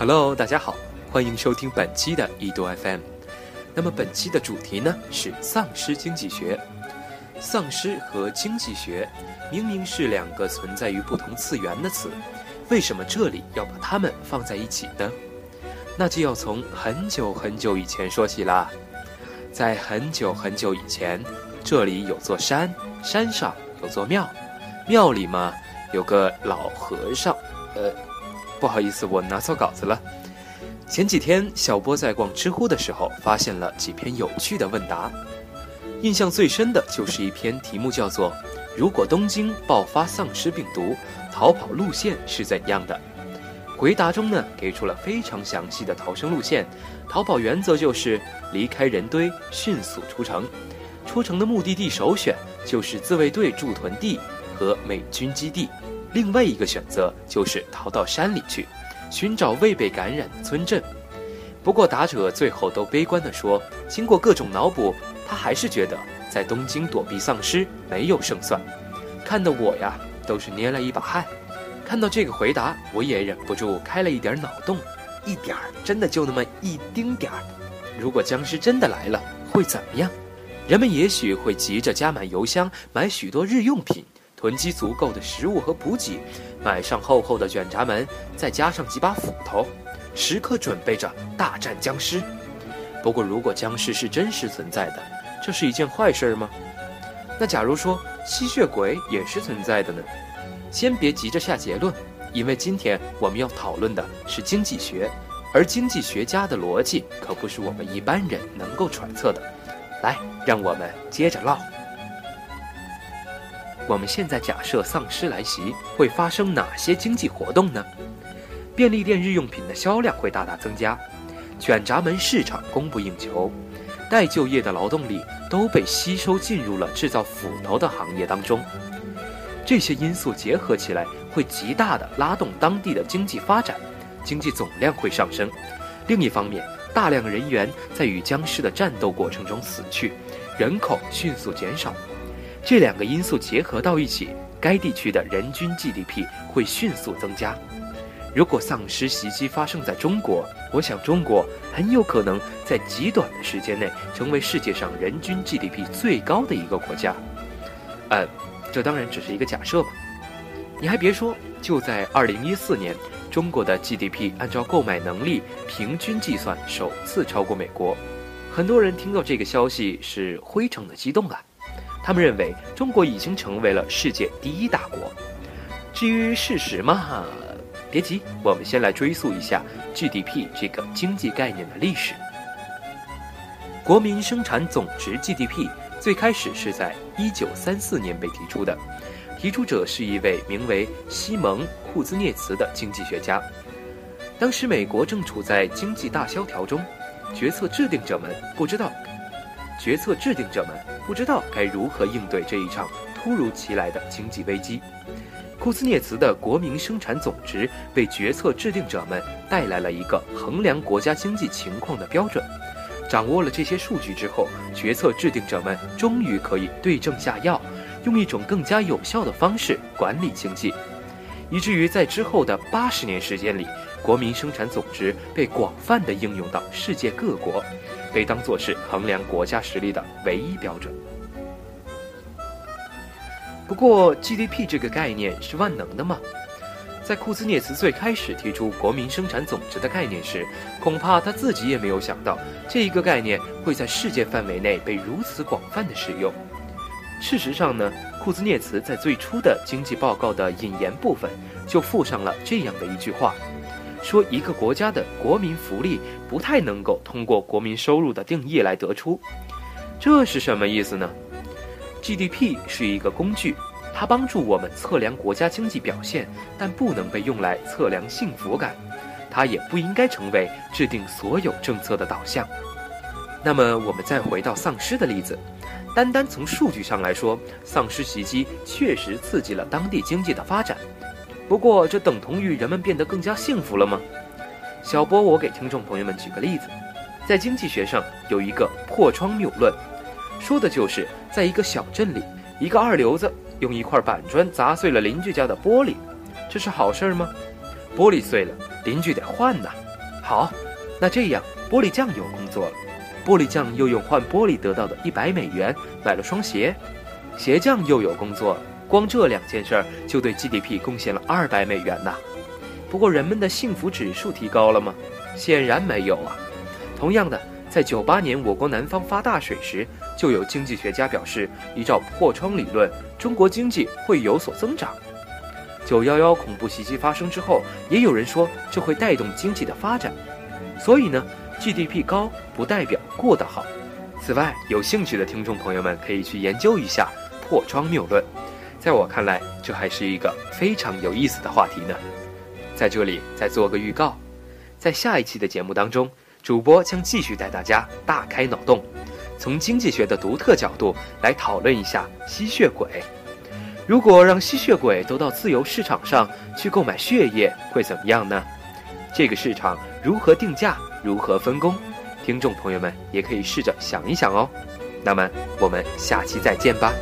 Hello，大家好，欢迎收听本期的易读 FM。那么本期的主题呢是丧尸经济学。丧尸和经济学明明是两个存在于不同次元的词，为什么这里要把它们放在一起呢？那就要从很久很久以前说起啦。在很久很久以前，这里有座山，山上有座庙，庙里嘛有个老和尚。呃，不好意思，我拿错稿子了。前几天小波在逛知乎的时候，发现了几篇有趣的问答，印象最深的就是一篇题目叫做“如果东京爆发丧尸病毒，逃跑路线是怎样的”。回答中呢，给出了非常详细的逃生路线，逃跑原则就是离开人堆，迅速出城。出城的目的地首选就是自卫队驻屯地和美军基地，另外一个选择就是逃到山里去，寻找未被感染的村镇。不过答者最后都悲观地说，经过各种脑补，他还是觉得在东京躲避丧尸没有胜算。看得我呀，都是捏了一把汗。看到这个回答，我也忍不住开了一点脑洞，一点儿，真的就那么一丁点儿。如果僵尸真的来了，会怎么样？人们也许会急着加满油箱，买许多日用品，囤积足够的食物和补给，买上厚厚的卷闸门，再加上几把斧头，时刻准备着大战僵尸。不过，如果僵尸是真实存在的，这是一件坏事吗？那假如说吸血鬼也是存在的呢？先别急着下结论，因为今天我们要讨论的是经济学，而经济学家的逻辑可不是我们一般人能够揣测的。来，让我们接着唠。我们现在假设丧尸来袭，会发生哪些经济活动呢？便利店日用品的销量会大大增加，卷闸门市场供不应求，待就业的劳动力都被吸收进入了制造斧头的行业当中。这些因素结合起来，会极大的拉动当地的经济发展，经济总量会上升。另一方面，大量人员在与僵尸的战斗过程中死去，人口迅速减少。这两个因素结合到一起，该地区的人均 GDP 会迅速增加。如果丧尸袭击发生在中国，我想中国很有可能在极短的时间内成为世界上人均 GDP 最高的一个国家。呃。这当然只是一个假设嘛，你还别说，就在二零一四年，中国的 GDP 按照购买能力平均计算首次超过美国。很多人听到这个消息是非常的激动啊，他们认为中国已经成为了世界第一大国。至于事实嘛，别急，我们先来追溯一下 GDP 这个经济概念的历史。国民生产总值 GDP。最开始是在一九三四年被提出的，提出者是一位名为西蒙·库兹涅茨的经济学家。当时美国正处在经济大萧条中，决策制定者们不知道，决策制定者们不知道该如何应对这一场突如其来的经济危机。库兹涅茨的国民生产总值为决策制定者们带来了一个衡量国家经济情况的标准。掌握了这些数据之后，决策制定者们终于可以对症下药，用一种更加有效的方式管理经济，以至于在之后的八十年时间里，国民生产总值被广泛的应用到世界各国，被当作是衡量国家实力的唯一标准。不过，GDP 这个概念是万能的吗？在库兹涅茨最开始提出国民生产总值的概念时，恐怕他自己也没有想到，这一个概念会在世界范围内被如此广泛的使用。事实上呢，库兹涅茨在最初的经济报告的引言部分就附上了这样的一句话，说一个国家的国民福利不太能够通过国民收入的定义来得出。这是什么意思呢？GDP 是一个工具。它帮助我们测量国家经济表现，但不能被用来测量幸福感。它也不应该成为制定所有政策的导向。那么，我们再回到丧尸的例子，单单从数据上来说，丧尸袭击确实刺激了当地经济的发展。不过，这等同于人们变得更加幸福了吗？小波，我给听众朋友们举个例子，在经济学上有一个破窗谬论，说的就是在一个小镇里，一个二流子。用一块板砖砸碎了邻居家的玻璃，这是好事吗？玻璃碎了，邻居得换呐，好，那这样玻璃匠有工作了。玻璃匠又用换玻璃得到的一百美元买了双鞋，鞋匠又有工作了。光这两件事儿就对 GDP 贡献了二百美元呐。不过人们的幸福指数提高了吗？显然没有啊。同样的，在九八年我国南方发大水时，就有经济学家表示，依照破窗理论，中国经济会有所增长。九幺幺恐怖袭击发生之后，也有人说这会带动经济的发展。所以呢，GDP 高不代表过得好。此外，有兴趣的听众朋友们可以去研究一下破窗谬论。在我看来，这还是一个非常有意思的话题呢。在这里再做个预告，在下一期的节目当中，主播将继续带大家大开脑洞，从经济学的独特角度来讨论一下吸血鬼。如果让吸血鬼都到自由市场上去购买血液，会怎么样呢？这个市场如何定价，如何分工？听众朋友们也可以试着想一想哦。那么我们下期再见吧。